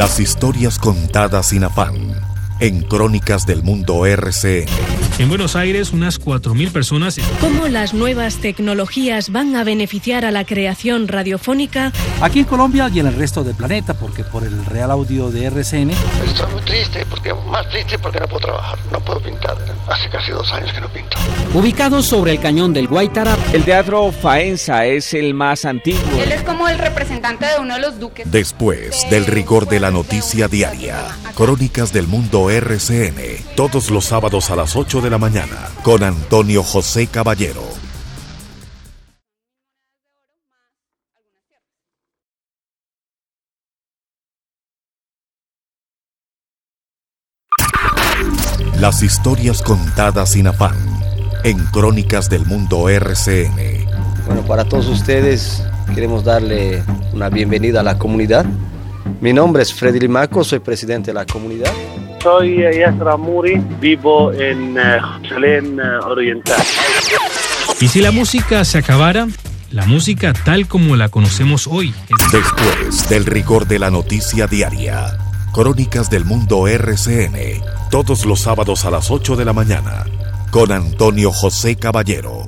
Las historias contadas sin afán en Crónicas del Mundo RCN. En Buenos Aires, unas 4.000 personas. ¿Cómo las nuevas tecnologías van a beneficiar a la creación radiofónica? Aquí en Colombia y en el resto del planeta, porque por el Real Audio de RCN. Estoy muy triste, porque más triste porque no puedo trabajar, no puedo pintar. Hace casi dos años que no pinto. Ubicados sobre el cañón del Guaitara. El teatro Faenza es el más antiguo. Él es como el representante de uno de los duques. Después del rigor de la noticia diaria, Crónicas del Mundo RCN, todos los sábados a las 8 de la mañana, con Antonio José Caballero. Las historias contadas sin afán, en Crónicas del Mundo RCN. Bueno, para todos ustedes queremos darle una bienvenida a la comunidad. Mi nombre es Freddy Limaco, soy presidente de la comunidad. Soy Yasra Muri, vivo en Jerusalén Oriental. ¿Y si la música se acabara? La música tal como la conocemos hoy. Después del rigor de la noticia diaria, Crónicas del Mundo RCN, todos los sábados a las 8 de la mañana, con Antonio José Caballero.